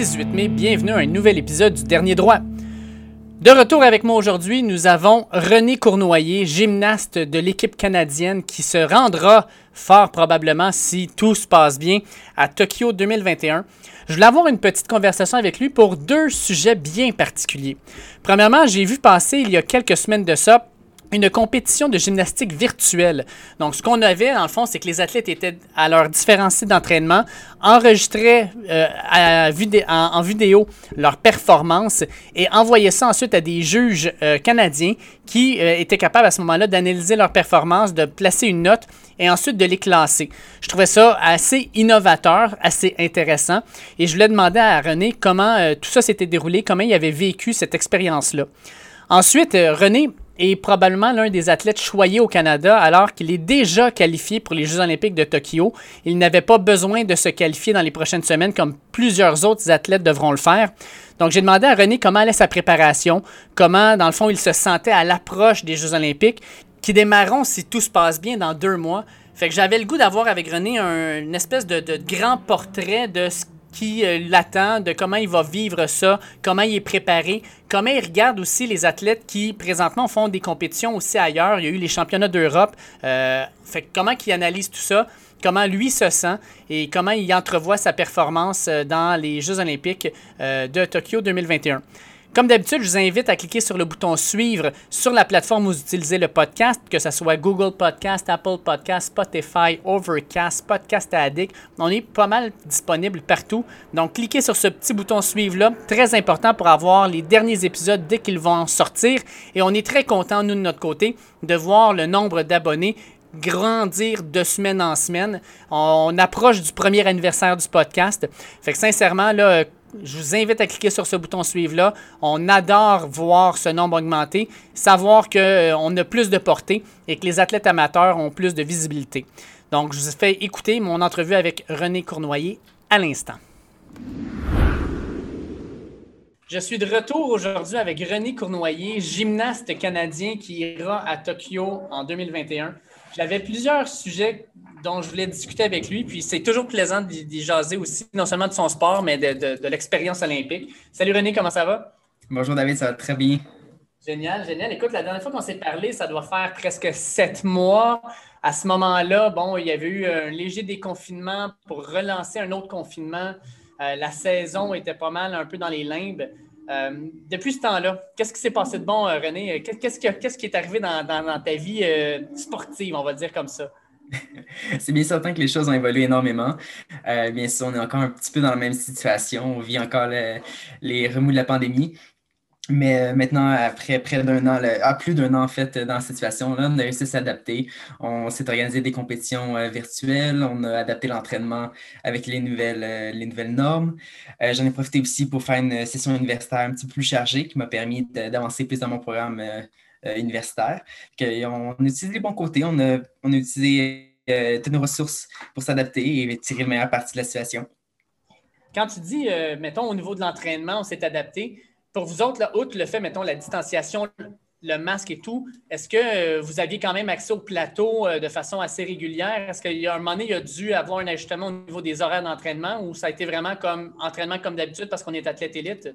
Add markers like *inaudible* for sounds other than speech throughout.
mardi 18 mai. Bienvenue à un nouvel épisode du Dernier Droit. De retour avec moi aujourd'hui, nous avons René Cournoyer, gymnaste de l'équipe canadienne qui se rendra fort probablement, si tout se passe bien, à Tokyo 2021. Je voulais avoir une petite conversation avec lui pour deux sujets bien particuliers. Premièrement, j'ai vu passer il y a quelques semaines de ça une compétition de gymnastique virtuelle. Donc, ce qu'on avait, dans le fond, c'est que les athlètes étaient à leurs différents sites d'entraînement, enregistraient euh, en, vidéo leur performance et envoyaient ça ensuite à des juges euh, canadiens qui euh, étaient capables à ce moment-là d'analyser leur performance, de placer une note et ensuite de les classer. Je trouvais ça assez innovateur, assez intéressant et je voulais demander à René comment tout ça s'était déroulé, comment il avait vécu cette expérience-là. Ensuite, René, est probablement l'un des athlètes choyés au Canada alors qu'il est déjà qualifié pour les Jeux olympiques de Tokyo. Il n'avait pas besoin de se qualifier dans les prochaines semaines comme plusieurs autres athlètes devront le faire. Donc j'ai demandé à René comment allait sa préparation, comment dans le fond il se sentait à l'approche des Jeux olympiques qui démarreront si tout se passe bien dans deux mois. Fait que j'avais le goût d'avoir avec René un, une espèce de, de grand portrait de ce qui euh, l'attend, de comment il va vivre ça, comment il est préparé, comment il regarde aussi les athlètes qui présentement font des compétitions aussi ailleurs. Il y a eu les championnats d'Europe. Euh, comment il analyse tout ça, comment lui se sent et comment il entrevoit sa performance euh, dans les Jeux olympiques de Tokyo 2021. Comme d'habitude, je vous invite à cliquer sur le bouton Suivre sur la plateforme où vous utilisez le podcast, que ce soit Google Podcast, Apple Podcast, Spotify, Overcast, Podcast Addict. On est pas mal disponible partout. Donc, cliquez sur ce petit bouton Suivre-là, très important pour avoir les derniers épisodes dès qu'ils vont sortir. Et on est très content, nous, de notre côté, de voir le nombre d'abonnés grandir de semaine en semaine. On approche du premier anniversaire du podcast. Fait que sincèrement, là, je vous invite à cliquer sur ce bouton suivre-là. On adore voir ce nombre augmenter, savoir qu'on euh, a plus de portée et que les athlètes amateurs ont plus de visibilité. Donc, je vous fais écouter mon entrevue avec René Cournoyer à l'instant. Je suis de retour aujourd'hui avec René Cournoyer, gymnaste canadien qui ira à Tokyo en 2021. J'avais plusieurs sujets dont je voulais discuter avec lui. Puis c'est toujours plaisant d'y jaser aussi, non seulement de son sport, mais de, l'expérience olympique. Salut René, comment ça va? Bonjour David, ça va très bien. Génial, génial. Écoute, la dernière fois qu'on s'est parlé, ça doit faire presque sept mois. À ce moment-là, bon, il y avait eu un léger déconfinement pour relancer un autre confinement. Euh, la saison était pas mal un peu dans les limbes. Euh, depuis ce temps-là, qu'est-ce qui s'est passé de bon, euh, René? Qu'est-ce qui, est arrivé dans, ta vie sportive, on va dire comme ça? *laughs* c'est bien certain que les choses ont évolué énormément. Euh, bien sûr, on est encore un petit peu dans la même situation. On vit encore les remous de la pandémie. Mais euh, maintenant, après près d'un an, à plus d'un an en fait, dans cette situation-là, on a réussi à s'adapter. On s'est organisé des compétitions euh, virtuelles, on a adapté l'entraînement avec les nouvelles, les nouvelles normes. J'en ai profité aussi pour faire une session universitaire un petit peu plus chargée qui m'a permis d'avancer plus dans mon programme euh, universitaire. on, a utilisé les bons côtés, on a, on a utilisé euh, toutes nos ressources pour s'adapter et tirer le meilleur parti de la situation. Quand tu dis, euh, mettons, au niveau de l'entraînement, on s'est adapté, pour vous autres, outre le fait, mettons, la distanciation, le masque et tout, est-ce que vous aviez quand même accès au plateau de façon assez régulière? Est-ce qu'il y a un moment donné, il y a dû avoir un ajustement au niveau des horaires d'entraînement ou ça a été vraiment comme entraînement comme d'habitude parce qu'on est athlète élite?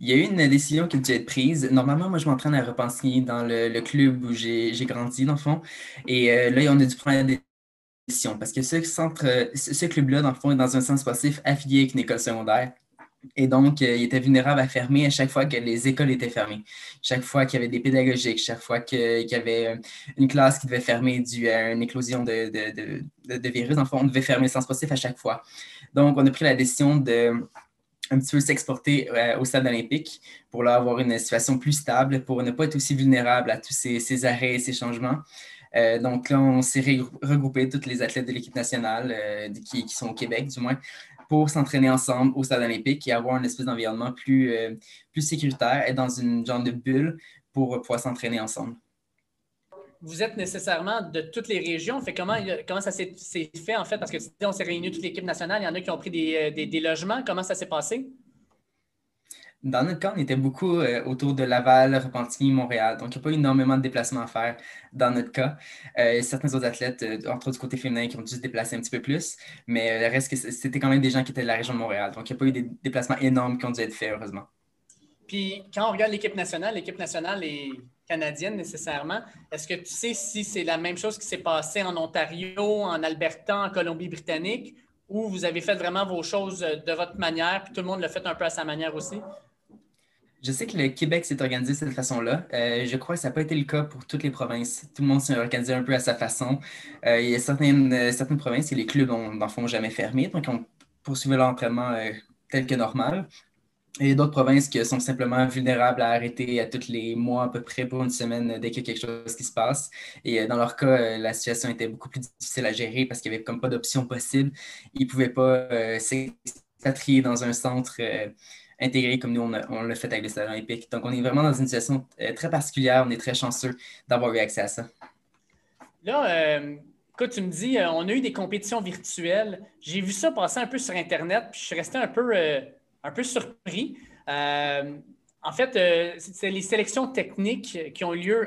Il y a eu une décision qui a dû être prise. Normalement, moi, je m'entraîne à repenser dans le, club où j'ai grandi, dans le fond. Et euh, là, on a dû prendre la décision parce que ce centre, ce club-là, dans le fond, est dans un sens passif affilié avec une école secondaire. Et donc, euh, il était vulnérable à fermer à chaque fois que les écoles étaient fermées. Chaque fois qu'il y avait des pédagogiques, chaque fois qu'il y avait une classe qui devait fermer dû à une éclosion de, de, de, virus, fond, on devait fermer le sens à chaque fois. Donc, on a pris la décision de un petit peu s'exporter euh, au stade olympique pour là, avoir une situation plus stable, pour ne pas être aussi vulnérable à tous ces, arrêts et ces changements. Euh, donc là, on s'est regroupé, tous les athlètes de l'équipe nationale euh, qui, sont au Québec, du moins, pour s'entraîner ensemble au stade olympique et avoir un espèce d'environnement plus, plus sécuritaire et dans une genre de bulle pour pouvoir s'entraîner ensemble vous êtes nécessairement de toutes les régions. Comment, comment ça s'est fait en fait? Parce que on s'est réunis toute l'équipe nationale, il y en a qui ont pris des, euh, logements. Comment ça s'est passé? Dans notre cas, on était beaucoup euh, autour de Laval, Repentigny, Montréal. Donc, il n'y a pas énormément de déplacements à faire dans notre cas. Euh, certains autres athlètes, euh, entre autres du côté féminin, qui ont dû se déplacer un petit peu plus. Mais le reste, c'était quand même des gens qui étaient de la région de Montréal. Donc, il n'y a pas eu des déplacements énormes qui ont dû être faits, heureusement. Puis, quand on regarde l'équipe nationale, l'équipe nationale est canadienne nécessairement. Est-ce que tu sais si c'est la même chose qui s'est passé en Ontario, en Alberta, en Colombie-Britannique, ou vous avez fait vraiment vos choses de votre manière, puis tout le monde l'a fait un peu à sa manière aussi? Je sais que le Québec s'est organisé de cette façon-là. Euh, je crois que ça n'a pas été le cas pour toutes les provinces. Tout le monde s'est organisé un peu à sa façon. Euh, il y a certaines, euh, certaines provinces et les clubs n'en font jamais fermé, donc on poursuivait l'entraînement tel que normal. Et il y a d'autres provinces qui sont simplement vulnérables à arrêter à tous les mois à peu près pour une semaine dès qu'il y a quelque chose qui se passe. Et dans leur cas, la situation était beaucoup plus difficile à gérer parce qu'il n'y avait comme pas d'option possible. Ils ne pouvaient pas s'expatrier dans un centre intégré comme nous, on, l'a fait avec le Stade olympique. Donc, on est vraiment dans une situation euh, très particulière. On est très chanceux d'avoir eu accès à ça. Là, euh, tu me dis, euh, on a eu des compétitions virtuelles. J'ai vu ça passer un peu sur Internet, puis je suis resté un peu, un peu surpris. en fait, c'est les sélections techniques qui ont lieu,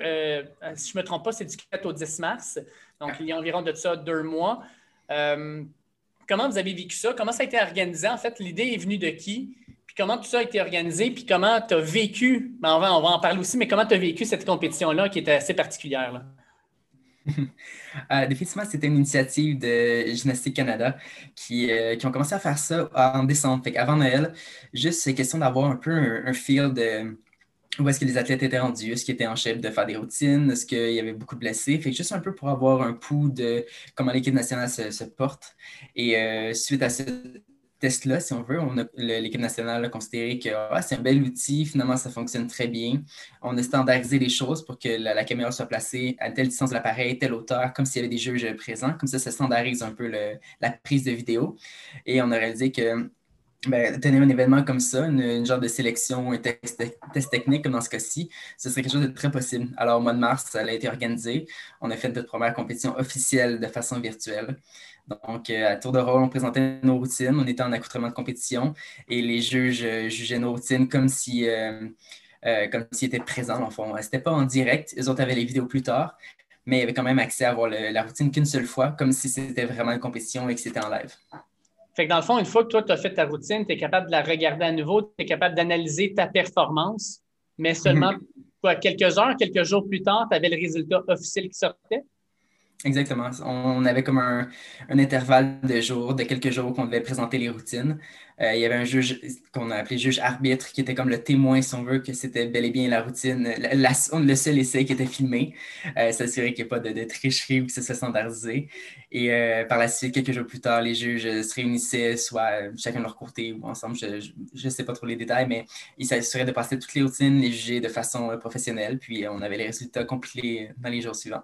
si je ne me trompe pas, c'est du 4 au 10 mars. Donc, il y a environ de ça deux mois. comment vous avez vécu ça? Comment ça a été organisé? En fait, l'idée est venue de qui? Comment tout ça a été organisé, puis comment tu as vécu, ben, on, va, on va en parler aussi, mais comment tu as vécu cette compétition-là qui était assez particulière? *laughs* Euh, définitivement, c'était une initiative de Gymnastique Canada qui, euh, qui, ont commencé à faire ça en décembre. Avant Noël, juste c'est question d'avoir un peu un, feel de où est-ce que les athlètes étaient rendus, est-ce qu'ils étaient en chef de faire des routines, est-ce qu'il y avait beaucoup de blessés? Fait juste un peu pour avoir un pouls de comment l'équipe nationale se, porte. Et euh, suite à cette test-là, si on veut, l'équipe nationale a considéré que ah, c'est un bel outil, finalement, ça fonctionne très bien. On a standardisé les choses pour que la, caméra soit placée à telle distance de l'appareil, telle hauteur, comme s'il y avait des juges présents. Comme ça, ça standardise un peu la prise de vidéo. Et on a réalisé que ben, tenir un événement comme ça, une, genre de sélection, un test, test, technique comme dans ce cas-ci, ce serait quelque chose de très possible. Alors, au mois de mars, ça a été organisé. On a fait notre première compétition officielle de façon virtuelle. Donc, euh, à tour de rôle, on présentait nos routines, on était en accoutrement de compétition et les juges euh, jugeaient nos routines comme si, euh, comme s'ils étaient présents, en fond. C'était pas en direct, les autres avaient les vidéos plus tard, mais il y avait quand même accès à voir la routine qu'une seule fois, comme si c'était vraiment une compétition et que c'était en live. Fait que dans le fond, une fois que toi, tu as fait ta routine, tu es capable de la regarder à nouveau, tu es capable d'analyser ta performance, mais seulement mhm. quelques heures, quelques jours plus tard, tu avais le résultat officiel qui sortait? Exactement. On avait comme un, intervalle de jours, de quelques jours qu'on devait présenter les routines. Euh, il y avait un juge qu'on a appelé juge arbitre qui était comme le témoin, si on veut, que c'était bel et bien la routine, le seul essai qui était filmé, euh, s'assurer qu'il n'y ait pas de, tricherie ou que ce soit standardisé. Et euh, par la suite, quelques jours plus tard, les juges se réunissaient, soit chacun leur côté ou ensemble, je ne sais pas trop les détails, mais ils s'assuraient de passer toutes les routines, les juger de façon professionnelle, puis on avait les résultats compilés dans les jours suivants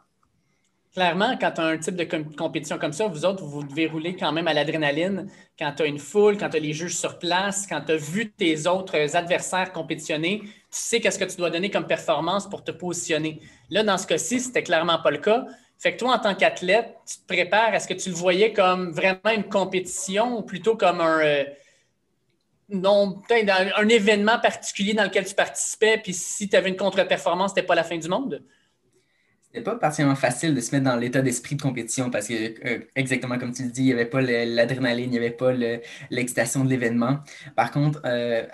clairement, quand tu as un type de compétition comme ça, vous autres, vous devez rouler quand même à l'adrénaline. Quand tu as une foule, quand tu as les juges sur place, quand tu as vu tes autres adversaires compétitionner, tu sais qu'est-ce que tu dois donner comme performance pour te positionner. Là, dans ce cas-ci, c'était clairement pas le cas. Fait que toi, en tant qu'athlète, tu te prépares. Est-ce que tu le voyais comme vraiment une compétition ou plutôt comme un. Euh, un événement particulier dans lequel tu participais, puis si tu avais une contre-performance, c'était pas la fin du monde? C'était pas particulièrement facile de se mettre dans l'état d'esprit de compétition parce que, euh, exactement comme tu le dis, il n'y avait pas l'adrénaline, il n'y avait pas l'excitation de l'événement. Par contre, euh,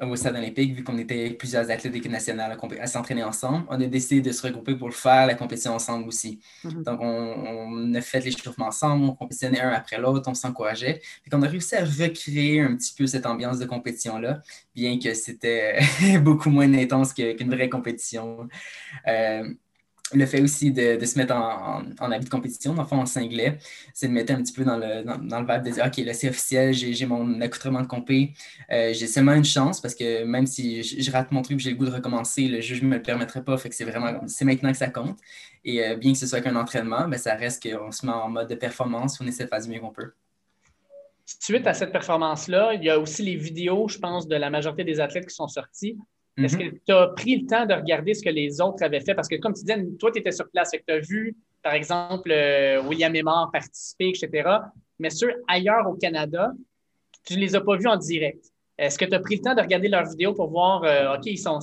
au Stade olympique, vu qu'on était plusieurs athlètes d'équipe nationale à, s'entraîner ensemble, on a décidé de se regrouper pour faire, la compétition ensemble aussi. Mm-hmm. Donc, on, a fait l'échauffement ensemble, on compétitionnait un après l'autre, on s'encourageait. Et qu'on a réussi à recréer un petit peu cette ambiance de compétition-là, bien que c'était *laughs* beaucoup moins intense qu'une vraie compétition. Euh, le fait aussi de, se mettre en, en, habit de compétition, dans le fond en singlet, c'est de mettre un petit peu dans le, dans, le vibe de dire OK, là c'est officiel, j'ai mon accoutrement de compé, euh, j'ai seulement une chance parce que même si je, rate mon truc j'ai le goût de recommencer, le juge ne me le permettrait pas, fait que c'est vraiment c'est maintenant que ça compte. Et euh, bien que ce soit qu'un entraînement, ben, ça reste qu'on se met en mode de performance, on essaie de faire du mieux qu'on peut. Suite à cette performance-là, il y a aussi les vidéos, je pense, de la majorité des athlètes qui sont sortis. Est-ce mm-hmm. que tu as pris le temps de regarder ce que les autres avaient fait? Parce que, comme tu disais, toi, tu étais sur place et tu as vu, par exemple, euh, William Aymar participer, etc. Mais ceux ailleurs au Canada, tu ne les as pas vus en direct. Est-ce que tu as pris le temps de regarder leurs vidéos pour voir, euh, OK, ils sont,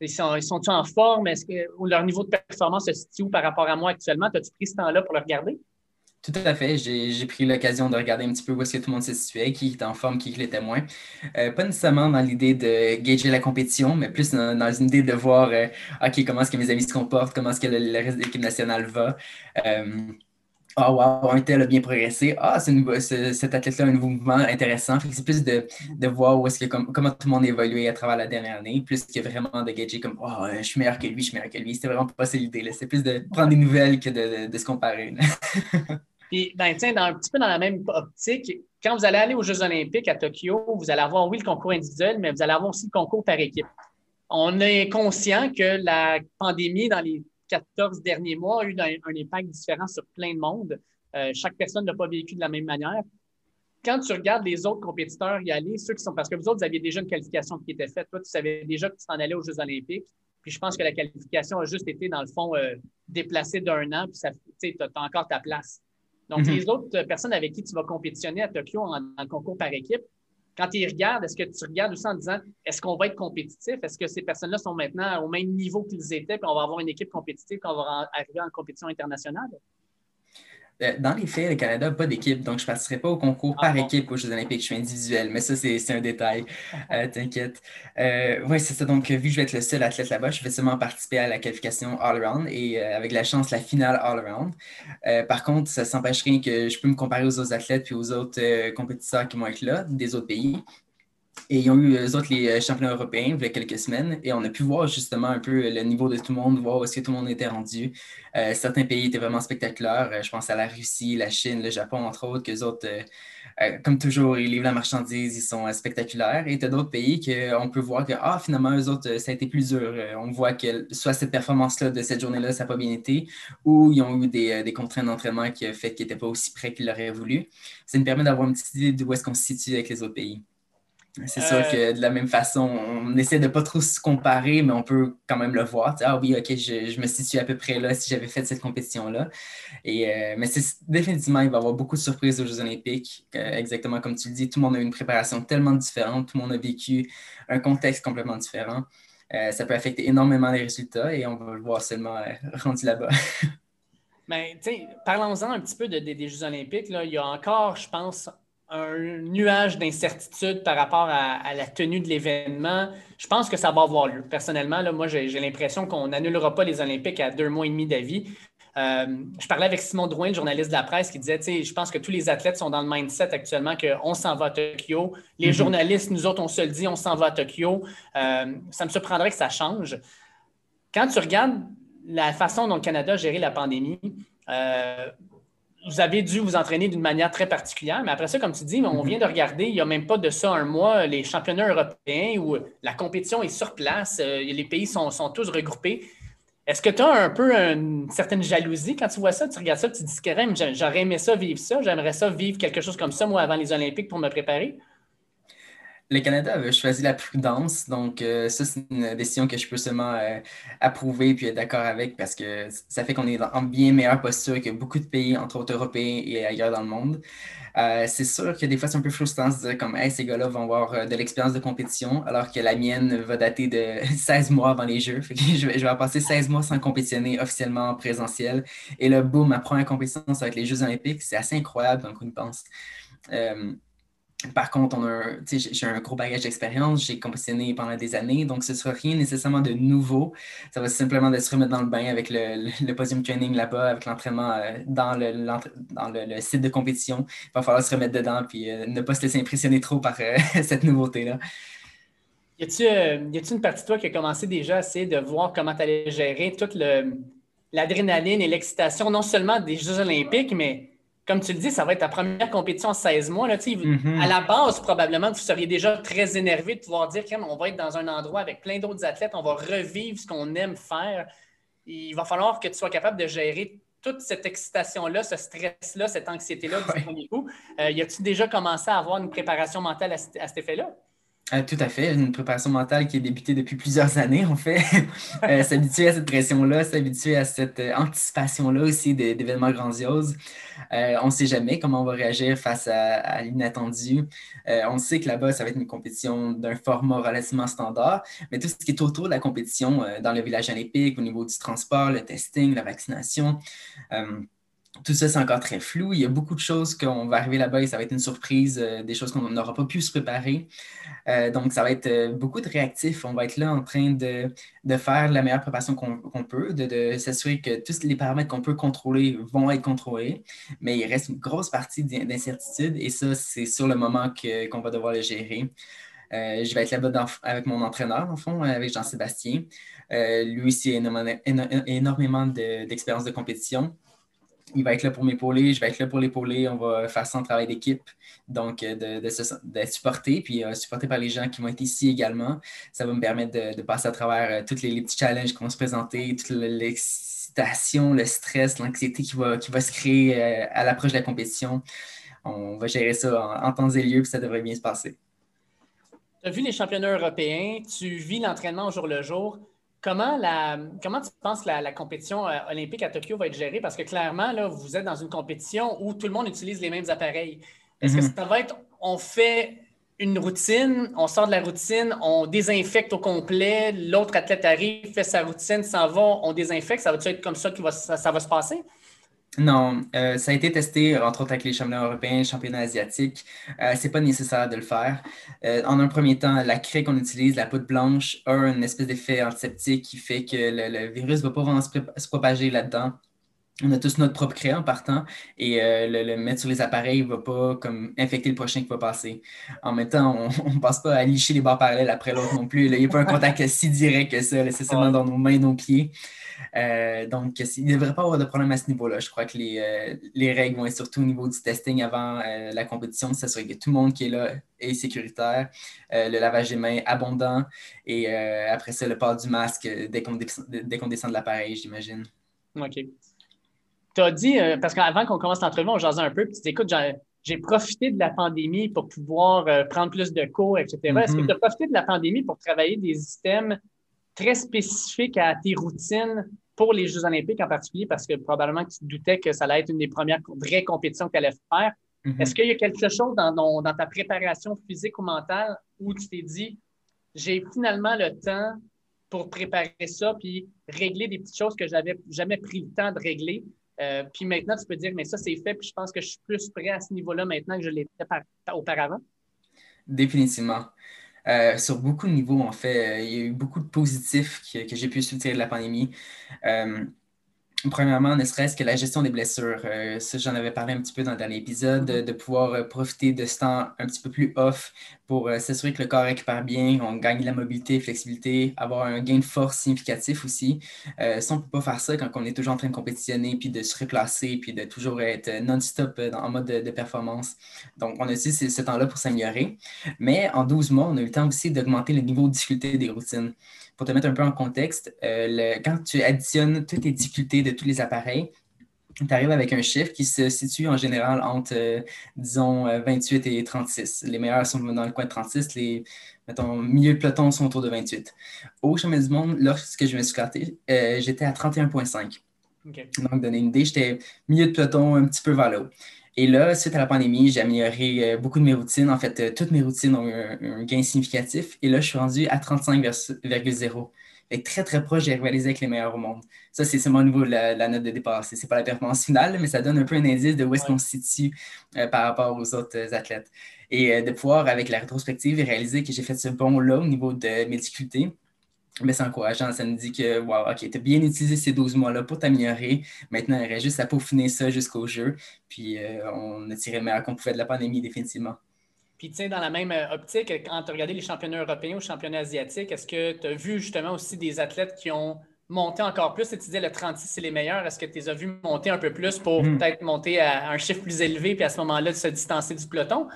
ils sont, ils sont en forme? Est-ce que leur niveau de performance se situe où par rapport à moi actuellement? As-tu pris ce temps-là pour le regarder? Tout à fait. J'ai pris l'occasion de regarder un petit peu où est-ce que tout le monde se situait, qui était en forme, qui l'était moins. Euh, pas nécessairement dans l'idée de gager la compétition, mais plus dans, une idée de voir, euh, OK, comment est-ce que mes amis se comportent, comment est-ce que le, reste de l'équipe nationale va. Euh, ah, wow, un tel a bien progressé. Ah, cet athlète-là a un nouveau mouvement intéressant. C'est plus de, voir où est-ce que, comment tout le monde a évolué à travers la dernière année, plus que vraiment de gager comme Oh, je suis meilleur que lui, je suis meilleur que lui. C'était vraiment pas ça l'idée. C'est plus de prendre des nouvelles que de, se comparer. *laughs* Puis, ben, tiens, dans, un petit peu dans la même optique, quand vous allez aller aux Jeux Olympiques à Tokyo, vous allez avoir, oui, le concours individuel, mais vous allez avoir aussi le concours par équipe. On est conscient que la pandémie, dans les 14 derniers mois, a eu un, impact différent sur plein de monde. Euh, chaque personne n'a pas vécu de la même manière. Quand tu regardes les autres compétiteurs y aller, ceux qui sont. Parce que vous autres, vous aviez déjà une qualification qui était faite. Toi, tu savais déjà que tu t'en allais aux Jeux Olympiques. Puis je pense que la qualification a juste été, dans le fond, euh, déplacée d'un an, puis tu as encore ta place. Donc, mhm. les autres personnes avec qui tu vas compétitionner à Tokyo en, concours par équipe, quand ils regardent, est-ce que tu regardes aussi en disant est-ce qu'on va être compétitif? Est-ce que ces personnes-là sont maintenant au même niveau qu'ils étaient, puis on va avoir une équipe compétitive quand on va arriver en compétition internationale? Euh, dans les faits, le Canada n'a pas d'équipe, donc je ne participerai pas au concours ah par équipe aux Jeux Olympiques. Je suis individuel, mais ça, c'est un détail. Euh, t'inquiète. Euh, oui, c'est ça. Donc, vu que je vais être le seul athlète là-bas, je vais seulement participer à la qualification all-around et avec la chance, la finale all-around. par contre, ça s'empêche rien que je peux me comparer aux autres athlètes puis aux autres compétiteurs qui vont être là, des autres pays. Et ils ont eu, eux autres, les euh, championnats européens il y a quelques semaines. Et on a pu voir justement un peu le niveau de tout le monde, voir où est-ce que tout le monde était rendu. Euh, certains pays étaient vraiment spectaculaires. Euh, je pense à la Russie, la Chine, le Japon, entre autres, que autres, comme toujours, ils livrent la marchandise, ils sont spectaculaires. Et tu as d'autres pays qu'on peut voir que, ah, finalement, eux autres, ça a été plus dur. on voit que soit cette performance-là de cette journée-là, ça n'a pas bien été, ou ils ont eu des, des contraintes d'entraînement qui ont fait qu'ils n'étaient pas aussi prêts qu'ils l'auraient voulu. Ça nous permet d'avoir une petite idée d'où est-ce qu'on se situe avec les autres pays. C'est sûr euh, que de la même façon, on essaie de ne pas trop se comparer, mais on peut quand même le voir. Ah oui, OK, je, me situe à peu près là si j'avais fait cette compétition-là. Et, euh, mais définitivement, il va y avoir beaucoup de surprises aux Jeux olympiques. Euh, exactement comme tu le dis, tout le monde a eu une préparation tellement différente, tout le monde a vécu un contexte complètement différent. ça peut affecter énormément les résultats et on va le voir seulement rendu là-bas. *laughs* Mais parlons-en un petit peu des Jeux olympiques. Là. Il y a encore, je pense, un nuage d'incertitude par rapport à, la tenue de l'événement. Je pense que ça va avoir lieu. Personnellement, là, moi, j'ai l'impression qu'on n'annulera pas les Olympiques à deux mois et demi d'avis. Euh, je parlais avec Simon Drouin, le journaliste de la presse, qui disait, je pense que tous les athlètes sont dans le mindset actuellement qu'on s'en va à Tokyo. Les mm-hmm. journalistes, nous autres, on se le dit, on s'en va à Tokyo. Euh, ça me surprendrait que ça change. Quand tu regardes la façon dont le Canada a géré la pandémie, euh, vous avez dû vous entraîner d'une manière très particulière, mais après ça, comme tu dis, on mhm. vient de regarder, il n'y a même pas de ça un mois, les championnats européens où la compétition est sur place, euh, les pays sont, tous regroupés. Est-ce que tu as un peu une certaine jalousie quand tu vois ça? Tu regardes ça, tu te dis j'aurais aimé ça vivre ça, j'aimerais ça vivre quelque chose comme ça, moi, avant les Olympiques pour me préparer? Le Canada avait choisi la prudence, donc euh, ça, c'est une décision que je peux seulement euh, approuver puis être d'accord avec parce que ça fait qu'on est en bien meilleure posture que beaucoup de pays, entre autres européens et ailleurs dans le monde. Euh, c'est sûr que des fois, c'est un peu frustrant de dire comme hey, ces gars-là vont avoir de l'expérience de compétition alors que la mienne va dater de *laughs* 16 mois avant les Jeux. je, vais, je vais passer 16 mois sans compétitionner officiellement en présentiel. Et là, boum, ma première compétition, ça va être les Jeux olympiques. C'est assez incroyable quand on y pense. Par contre, j'ai un gros bagage d'expérience, j'ai compétitionné pendant des années, donc ce ne sera rien nécessairement de nouveau. Ça va simplement de se remettre dans le bain avec le, podium training là-bas, avec l'entraînement euh, dans, le, dans le, site de compétition. Il va falloir se remettre dedans et euh, ne pas se laisser impressionner trop par euh, *laughs* cette nouveauté-là. Y a-t-il une partie de toi qui a commencé déjà à essayer de voir comment tu allais gérer toute l'adrénaline et l'excitation, non seulement des Jeux olympiques, mais comme tu le dis, ça va être ta première compétition en 16 mois. Là, mm-hmm. À la base, probablement, vous seriez déjà très énervé de pouvoir dire qu'on va être dans un endroit avec plein d'autres athlètes, on va revivre ce qu'on aime faire. Il va falloir que tu sois capable de gérer toute cette excitation-là, ce stress-là, cette anxiété-là du premier coup. Euh, y a-tu déjà commencé à avoir une préparation mentale à, cet effet-là? Euh, tout à fait. Une préparation mentale qui est débutée depuis plusieurs années, en fait. *laughs* euh, s'habituer à cette pression-là, s'habituer à cette euh, anticipation-là aussi d'événements grandioses. On ne sait jamais comment on va réagir face à, l'inattendu. on sait que là-bas, ça va être une compétition d'un format relativement standard, mais tout ce qui est autour de la compétition, dans le village olympique, au niveau du transport, le testing, la vaccination, tout ça, c'est encore très flou. Il y a beaucoup de choses qu'on va arriver là-bas et ça va être une surprise, euh, des choses qu'on n'aura pas pu se préparer. Euh, donc, ça va être euh, beaucoup de réactifs. On va être là en train de, faire la meilleure préparation qu'on peut, de, s'assurer que tous les paramètres qu'on peut contrôler vont être contrôlés. Mais il reste une grosse partie d'incertitude et ça, c'est sur le moment qu'on va devoir le gérer. je vais être là-bas avec mon entraîneur, en fond, avec Jean-Sébastien. lui aussi a énormément d'expérience de compétition il va être là pour m'épauler, je vais être là pour l'épauler, on va faire son travail d'équipe, donc euh, d'être de, supporté, puis euh, supporté par les gens qui vont être ici également. Ça va me permettre de, passer à travers euh, tous les, petits challenges qui vont se présenter, toute l'excitation, le stress, l'anxiété qui va, qui va se créer à l'approche de la compétition. On va gérer ça en, temps et lieu, puis ça devrait bien se passer. Tu as vu les championnats européens, tu vis l'entraînement au jour le jour. Comment, la, comment tu penses que la, compétition euh, olympique à Tokyo va être gérée? Parce que clairement, là, vous êtes dans une compétition où tout le monde utilise les mêmes appareils. Est-ce que mhm. ça va être, on fait une routine, on sort de la routine, on désinfecte au complet, l'autre athlète arrive, fait sa routine, s'en va, on désinfecte, ça va être comme ça que ça va se passer? Non, euh, ça a été testé, entre autres avec les championnats européens, les championnats asiatiques. Euh, c'est pas nécessaire de le faire. Euh, en un premier temps, la craie qu'on utilise, la poudre blanche, a une espèce d'effet antiseptique qui fait que le, virus ne va pas vraiment se, propager là-dedans. On a tous notre propre en partant et le, mettre sur les appareils ne va pas comme infecter le prochain qui va passer. En même temps, on *laughs* ne passe pas à licher les barres parallèles après l'autre non plus. Il n'y a pas un contact si direct que ça. C'est seulement dans nos mains et nos pieds. Euh, donc, il ne devrait pas avoir de problème à ce niveau-là. Je crois que les, euh, les, règles vont être surtout au niveau du testing avant euh, la compétition, s'assurer que tout le monde qui est là est sécuritaire, le lavage des mains abondant et après ça, le port du masque dès qu'on descend, descend, de l'appareil, j'imagine. OK. Tu as dit, parce qu'avant qu'on commence l'entrevue, on jasait un peu, puis tu dis, écoute, j'ai profité de la pandémie pour pouvoir prendre plus de cours, etc. Est-ce que mm-hmm. tu as profité de la pandémie pour travailler des systèmes très spécifique à tes routines pour les Jeux olympiques en particulier, parce que probablement tu doutais que ça allait être une des premières vraies compétitions que tu allais faire. Mm-hmm. Est-ce qu'il y a quelque chose dans, ta préparation physique ou mentale où tu t'es dit, j'ai finalement le temps pour préparer ça, puis régler des petites choses que j'avais jamais pris le temps de régler? Euh, puis maintenant, tu peux dire, mais ça, c'est fait, puis je pense que je suis plus prêt à ce niveau-là maintenant que je l'étais auparavant. Définitivement. Euh, sur beaucoup de niveaux, en fait. Euh, il y a eu beaucoup de positifs que, que j'ai pu tirer de la pandémie. Premièrement, ne serait-ce que la gestion des blessures. Euh, ça, j'en avais parlé un petit peu dans, dans l'épisode, mm-hmm. de, pouvoir euh, profiter de ce temps un petit peu plus off pour euh, s'assurer que le corps récupère bien, on gagne de la mobilité, flexibilité, avoir un gain de force significatif aussi. ça, on ne peut pas faire ça quand on est toujours en train de compétitionner, puis de se replacer, puis de toujours être non-stop en mode de, performance. Donc, on a aussi ce, ce temps-là pour s'améliorer. Mais en 12 mois, on a eu le temps aussi d'augmenter le niveau de difficulté des routines pour te mettre un peu en contexte, euh, quand tu additionnes toutes les difficultés de tous les appareils, tu arrives avec un chiffre qui se situe en général entre, euh, disons, 28 euh, et 36. Les meilleurs sont dans le coin de 36, les, mettons, milieu de peloton sont autour de 28. Au chemin du monde, lorsque je me suis classé, j'étais à 31,5. Donc, donner une idée, j'étais milieu de peloton un petit peu vers le haut. Et là, suite à la pandémie, j'ai amélioré euh, beaucoup de mes routines. En fait, euh, toutes mes routines ont eu un, gain significatif. Et là, je suis rendu à 35,0. Et très, très proche, j'ai rivalisé avec les meilleurs au monde. Ça, c'est seulement au niveau de la, note de départ. Ce n'est pas la performance finale, mais ça donne un peu un indice de où est-ce qu'on se situe euh, par rapport aux autres athlètes. Et de pouvoir, avec la rétrospective, réaliser que j'ai fait ce bond-là au niveau de mes difficultés, mais c'est encourageant. Ça nous dit que, wow, OK, tu as bien utilisé ces 12 mois-là pour t'améliorer. Maintenant, il reste juste à peaufiner ça jusqu'au jeu. Puis, euh, on a tiré le meilleur qu'on pouvait de la pandémie, définitivement. Puis, tiens, dans la même euh, optique, quand tu as regardé les championnats européens ou championnats asiatiques, est-ce que tu as vu justement aussi des athlètes qui ont monté encore plus? Et tu disais le 36, c'est les meilleurs. Est-ce que tu les as vus monter un peu plus pour hmm. peut-être monter à un chiffre plus élevé puis à ce moment-là de se distancer du peloton?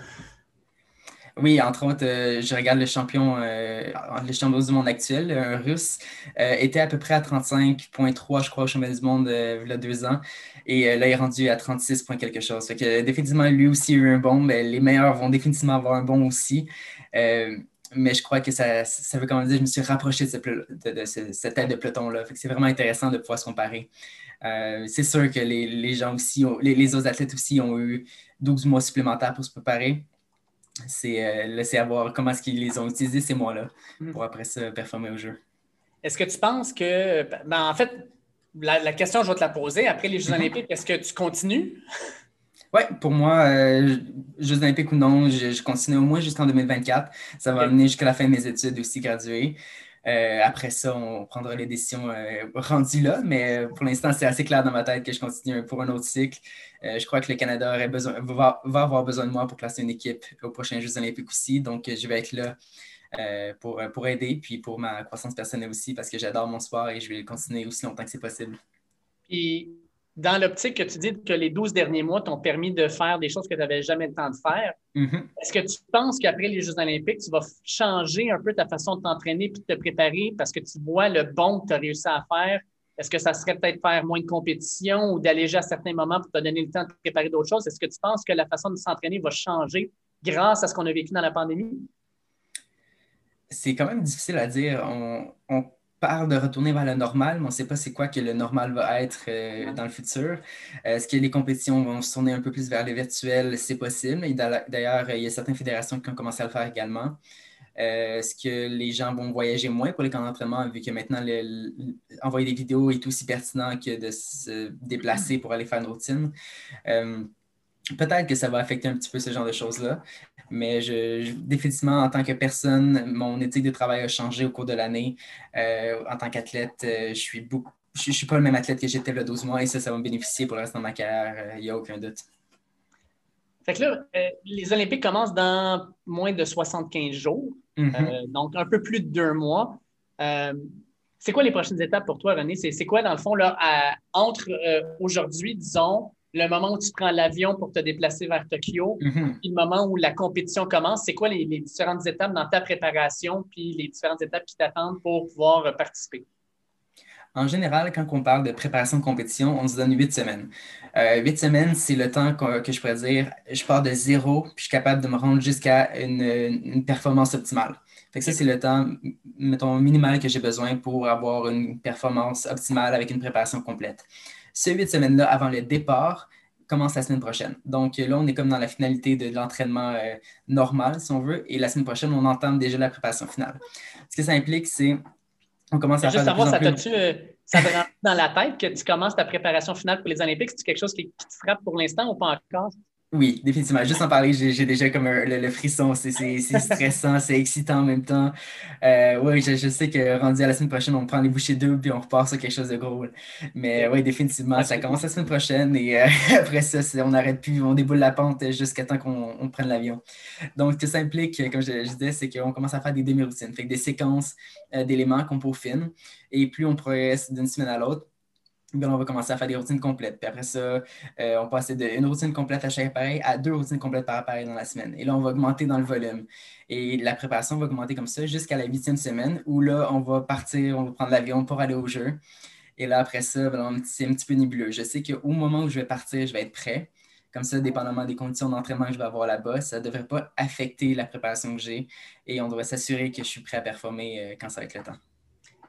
Oui, entre autres, euh, je regarde le champion, euh, le champion du monde actuel, un russe, euh, était à peu près à 35,3, je crois, au championnat du monde il y a deux ans. Et là, il est rendu à 36, quelque chose. Fait que définitivement, lui aussi a eu un bon, mais les meilleurs vont définitivement avoir un bon aussi. mais je crois que ça, ça veut comment dire, je me suis rapproché de, cette tête de peloton-là. C'est vraiment intéressant de pouvoir se comparer. Euh, c'est sûr que les, gens aussi, les, autres athlètes aussi ont eu 12 mois supplémentaires pour se préparer. C'est euh, laisser voir comment est-ce qu'ils les ont utilisés ces mois-là mm. pour après ça performer au jeu. Est-ce que tu penses que, ben, en fait, la, question, je vais te la poser. Après les Jeux mm-hmm. olympiques, est-ce que tu continues? Oui, pour moi, euh, Jeux olympiques ou non, je, continue au moins jusqu'en 2024. Ça va mener jusqu'à la fin de mes études aussi, graduer. Euh, après ça, on prendra les décisions euh, rendues là, mais pour l'instant, c'est assez clair dans ma tête que je continue pour un autre cycle. je crois que le Canada va, avoir besoin de moi pour placer une équipe aux prochains Jeux olympiques aussi. Donc, je vais être là pour, pour aider, puis pour ma croissance personnelle aussi, parce que j'adore mon sport et je vais continuer aussi longtemps que c'est possible. Dans l'optique que tu dis que les 12 derniers mois t'ont permis de faire des choses que tu n'avais jamais le temps de faire, mm-hmm. est-ce que tu penses qu'après les Jeux olympiques, tu vas changer un peu ta façon de t'entraîner puis de te préparer parce que tu vois le bon que tu as réussi à faire? Est-ce que ça serait peut-être faire moins de compétition ou d'alléger à certains moments pour te donner le temps de préparer d'autres choses? Est-ce que tu penses que la façon de s'entraîner va changer grâce à ce qu'on a vécu dans la pandémie? C'est quand même difficile à dire. on parle de retourner vers le normal, mais on ne sait pas c'est quoi que le normal va être euh, dans le futur. Est-ce que les compétitions vont se tourner un peu plus vers le virtuel? C'est possible. d'ailleurs, il y a certaines fédérations qui ont commencé à le faire également. Euh, est-ce que les gens vont voyager moins pour les camps d'entraînement, vu que maintenant, envoyer des vidéos est aussi pertinent que de se déplacer pour aller faire une routine? Euh, peut-être que ça va affecter un petit peu ce genre de choses-là. Mais je, définitivement, en tant que personne, mon éthique de travail a changé au cours de l'année. Euh, en tant qu'athlète, euh, je suis beaucoup. Je ne suis pas le même athlète que j'étais le 12 mois et ça, ça va me bénéficier pour le reste de ma carrière, euh, il n'y a aucun doute. Fait que là, les Olympiques commencent dans moins de 75 jours, mm-hmm. donc un peu plus de deux mois. c'est quoi les prochaines étapes pour toi, René? C'est quoi, dans le fond, là, entre aujourd'hui, disons, le moment où tu prends l'avion pour te déplacer vers Tokyo, mhm. puis le moment où la compétition commence, c'est quoi les, différentes étapes dans ta préparation, puis les différentes étapes qui t'attendent pour pouvoir euh, participer? En général, quand on parle de préparation de compétition, on se donne huit semaines. Euh, huit semaines, c'est le temps que, je pourrais dire, je pars de zéro, puis je suis capable de me rendre jusqu'à une, performance optimale. Fait que ça, c'est le temps, mettons, minimal que j'ai besoin pour avoir une performance optimale avec une préparation complète. Ces huit semaines-là, avant le départ, commence la semaine prochaine. Donc là, on est comme dans la finalité de l'entraînement euh, normal, si on veut, et la semaine prochaine, on entame déjà la préparation finale. Ce que ça implique, c'est on commence à Juste faire savoir, ça t'a-tu euh, ça te rentre dans la tête que tu commences ta préparation finale pour les Olympiques? C'est quelque chose qui, qui te frappe pour l'instant ou pas encore? Oui, définitivement. Juste en parler, j'ai déjà comme le, frisson. C'est *laughs* stressant, c'est excitant en même temps. Euh, oui, je, sais que rendu à la semaine prochaine, on prend les bouchées deux puis on repart sur quelque chose de gros. Mais oui, définitivement, ça commence la semaine prochaine et euh, *laughs* après ça, on n'arrête plus, on déboule la pente jusqu'à temps qu'on prenne l'avion. Donc, tout ça implique, comme je, disais, c'est qu'on commence à faire des demi-routines, des séquences euh, d'éléments qu'on peaufine. Et plus on progresse d'une semaine à l'autre, ben, on va commencer à faire des routines complètes. Puis après ça, euh, on passe d'une routine complète à chaque appareil à deux routines complètes par appareil dans la semaine. Et là, on va augmenter dans le volume. Et la préparation va augmenter comme ça jusqu'à la huitième semaine où là, on va partir, on va prendre l'avion pour aller au jeu. Et là, après ça, ben, c'est un petit peu nébuleux. Je sais qu'au moment où je vais partir, je vais être prêt. Comme ça, dépendamment des conditions d'entraînement que je vais avoir là-bas, ça ne devrait pas affecter la préparation que j'ai. Et on devrait s'assurer que je suis prêt à performer euh, quand ça va être le temps.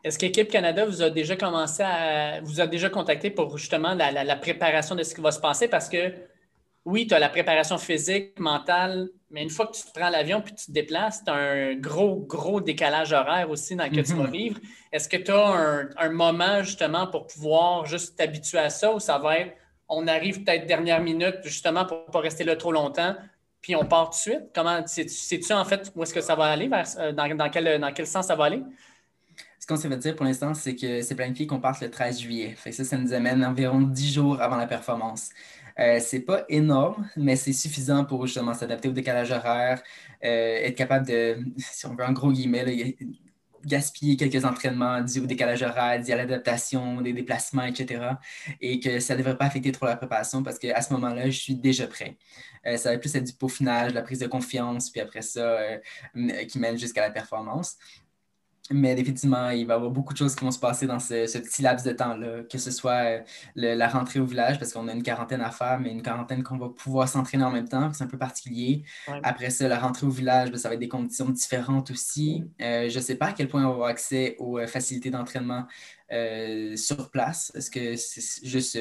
Est-ce qu'Équipe Canada vous a déjà commencé à vous a déjà contacté pour justement la, préparation de ce qui va se passer? Parce que oui, tu as la préparation physique, mentale, mais une fois que tu prends l'avion puis tu te déplaces, tu as un gros, gros décalage horaire aussi dans lequel tu vas mhm. vivre. Est-ce que tu as un, moment justement pour pouvoir juste t'habituer à ça ou ça va être on arrive peut-être dernière minute justement pour ne pas rester là trop longtemps, puis on part tout de suite? Comment sais-tu en fait où est-ce que ça va aller, euh, dans, quel, dans quel sens ça va aller? Ce qu'on veut dire pour l'instant, c'est que c'est planifié qu'on parte le 13 juillet. Ça, ça nous amène environ 10 jours avant la performance. Euh, c'est pas énorme, mais c'est suffisant pour justement s'adapter au décalage horaire, euh, être capable de, *laughs* si on veut en gros guillemets, gaspiller quelques entraînements dû au décalage horaire, dû à l'adaptation, des déplacements, etc. Et que ça ne devrait pas affecter trop la préparation parce qu'à ce moment-là, je suis déjà prêt. Euh, ça va plus être du peaufinage, la prise de confiance, puis après ça, qui mène jusqu'à la performance. Mais effectivement, il va y avoir beaucoup de choses qui vont se passer dans ce, petit laps de temps-là, que ce soit euh, la rentrée au village, parce qu'on a une quarantaine à faire, mais une quarantaine qu'on va pouvoir s'entraîner en même temps, c'est un peu particulier. Après ça, la rentrée au village, ben, ça va être des conditions différentes aussi. Euh, je ne sais pas à quel point on va avoir accès aux euh, facilités d'entraînement sur place. Est-ce que c'est juste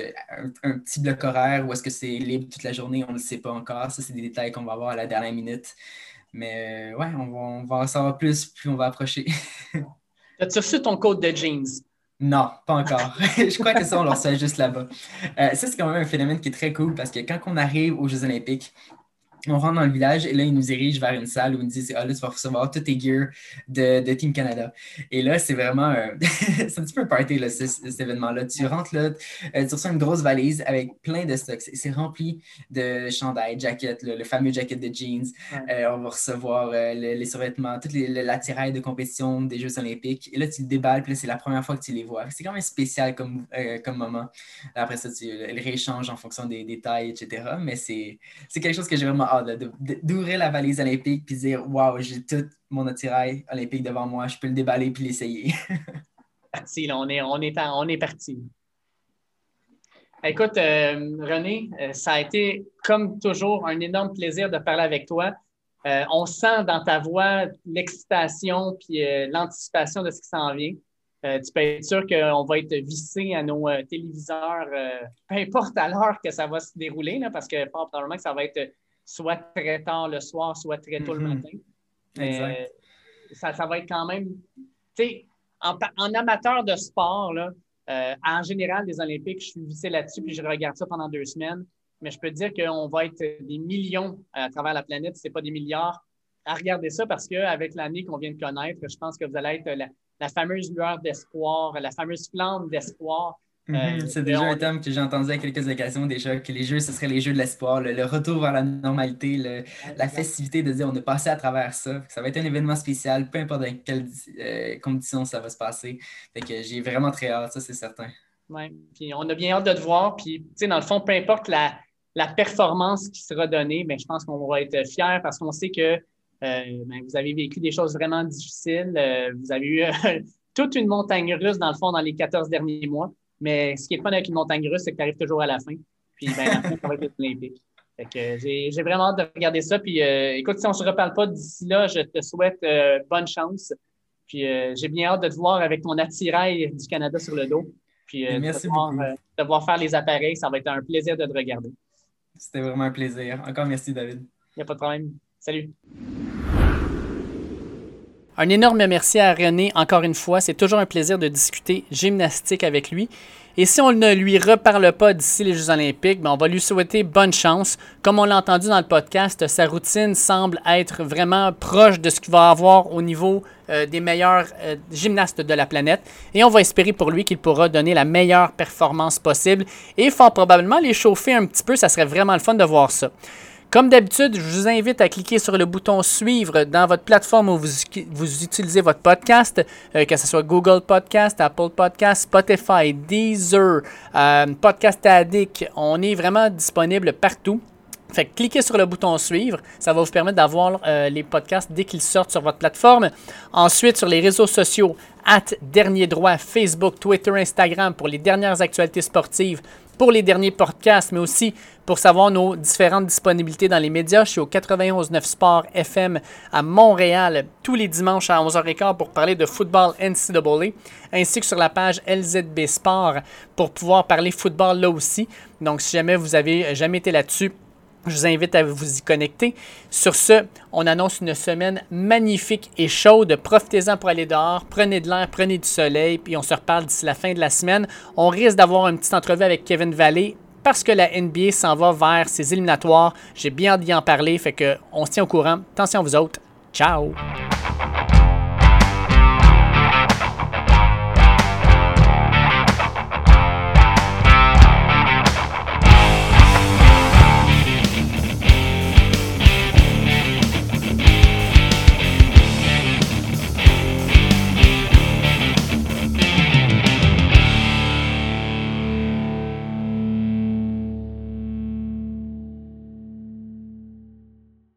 un, petit bloc horaire ou est-ce que c'est libre toute la journée? On ne le sait pas encore. Ça, c'est des détails qu'on va voir à la dernière minute. Mais ouais, on va, on va en savoir plus plus on va approcher. *laughs* As-tu reçu ton code de jeans? Non, pas encore. *laughs* je crois que ça, on le reçoit juste là-bas. Euh, ça, c'est quand même un phénomène qui est très cool parce que quand on arrive aux Jeux Olympiques, on rentre dans le village et là, ils nous dirigent vers une salle où ils nous disent Ah, là, tu vas recevoir tous tes gears de, de, Team Canada. Et là, c'est vraiment *laughs* c'est un petit peu un party, là, cet événement-là. Tu rentres là, euh, tu reçois une grosse valise avec plein de stocks. C'est rempli de chandails, jackets, le fameux jacket de jeans. Euh, on va recevoir euh, les survêtements, toute l'attirail de compétition des Jeux Olympiques. Et là, tu le déballes, puis c'est la première fois que tu les vois. C'est quand même spécial comme, comme moment. Après ça, tu le rééchanges en fonction des, des tailles, etc. Mais c'est quelque chose que j'ai vraiment d'ouvrir la valise olympique puis dire Waouh, j'ai tout mon attirail olympique devant moi, je peux le déballer puis l'essayer. *laughs* parti, on est, on est, on est parti. Écoute, euh, René, euh, ça a été comme toujours un énorme plaisir de parler avec toi. Euh, on sent dans ta voix l'excitation puis l'anticipation de ce qui s'en vient. tu peux être sûr qu'on va être vissé à nos téléviseurs, peu importe à l'heure que ça va se dérouler, là, parce que probablement que ça va être soit très tard le soir, soit très tôt le mhm. matin. Euh, ça, ça, va être quand même. Tu sais, en, amateur de sport, là, euh, en général, des Olympiques, je suis vissé là-dessus, puis je regarde ça pendant deux semaines. Mais je peux te dire qu'on va être des millions à travers la planète, ce n'est pas des milliards, à regarder ça parce qu'avec l'année qu'on vient de connaître, je pense que vous allez être la fameuse lueur d'espoir, la fameuse flamme d'espoir Euh, c'est déjà un thème que j'ai entendu à quelques occasions déjà, que les jeux, ce seraient les jeux de l'espoir, le, retour vers la normalité, la festivité de dire on est passé à travers ça. Ça va être un événement spécial, peu importe dans quelles euh, conditions ça va se passer. Fait que j'ai vraiment très hâte, ça c'est certain. Oui, puis on a bien hâte de te voir. Puis, tu sais, dans le fond, peu importe la, performance qui sera donnée, mais je pense qu'on va être fiers parce qu'on sait que euh, ben, vous avez vécu des choses vraiment difficiles. vous avez eu *laughs* toute une montagne russe, dans le fond, dans les 14 derniers mois. Mais ce qui est fun avec une montagne russe, c'est que tu arrives toujours à la fin. Puis ben, la fin, ça va être olympique. Fait que j'ai, vraiment hâte de regarder ça. Puis euh, écoute, si on ne se reparle pas d'ici là, je te souhaite euh, bonne chance. Puis euh, j'ai bien hâte de te voir avec ton attirail du Canada sur le dos. Puis Merci de, voir, de voir faire les appareils, ça va être un plaisir de te regarder. C'était vraiment un plaisir. Encore merci, David. Il n'y a pas de problème. Salut. Un énorme merci à René encore une fois. C'est toujours un plaisir de discuter gymnastique avec lui. Et si on ne lui reparle pas d'ici les Jeux Olympiques, ben, on va lui souhaiter bonne chance. Comme on l'a entendu dans le podcast, sa routine semble être vraiment proche de ce qu'il va avoir au niveau euh, des meilleurs euh, gymnastes de la planète. Et on va espérer pour lui qu'il pourra donner la meilleure performance possible et fort probablement les chauffer un petit peu. Ça serait vraiment le fun de voir ça. Comme d'habitude, je vous invite à cliquer sur le bouton Suivre dans votre plateforme où vous, utilisez votre podcast, euh, que ce soit Google Podcast, Apple Podcast, Spotify, Deezer, euh, Podcast Addict. On est vraiment disponible partout. Fait que cliquez sur le bouton suivre, ça va vous permettre d'avoir euh, les podcasts dès qu'ils sortent sur votre plateforme. Ensuite, sur les réseaux sociaux, at Dernier Droit, Facebook, Twitter, Instagram pour les dernières actualités sportives, pour les derniers podcasts, mais aussi pour savoir nos différentes disponibilités dans les médias. Je suis au 91.9 Sport FM à Montréal tous les dimanches à 11h15 pour parler de football NCAA, ainsi que sur la page LZB Sport pour pouvoir parler football là aussi. Donc, si jamais vous avez jamais été là-dessus, je vous invite à vous y connecter. Sur ce, on annonce une semaine magnifique et chaude. Profitez-en pour aller dehors, prenez de l'air, prenez du soleil, puis on se reparle d'ici la fin de la semaine. On risque d'avoir une petite entrevue avec Kevin Valley parce que la NBA s'en va vers ses éliminatoires. J'ai bien d'y en parler, fait que on se tient au courant. Attention à vous autres. Ciao!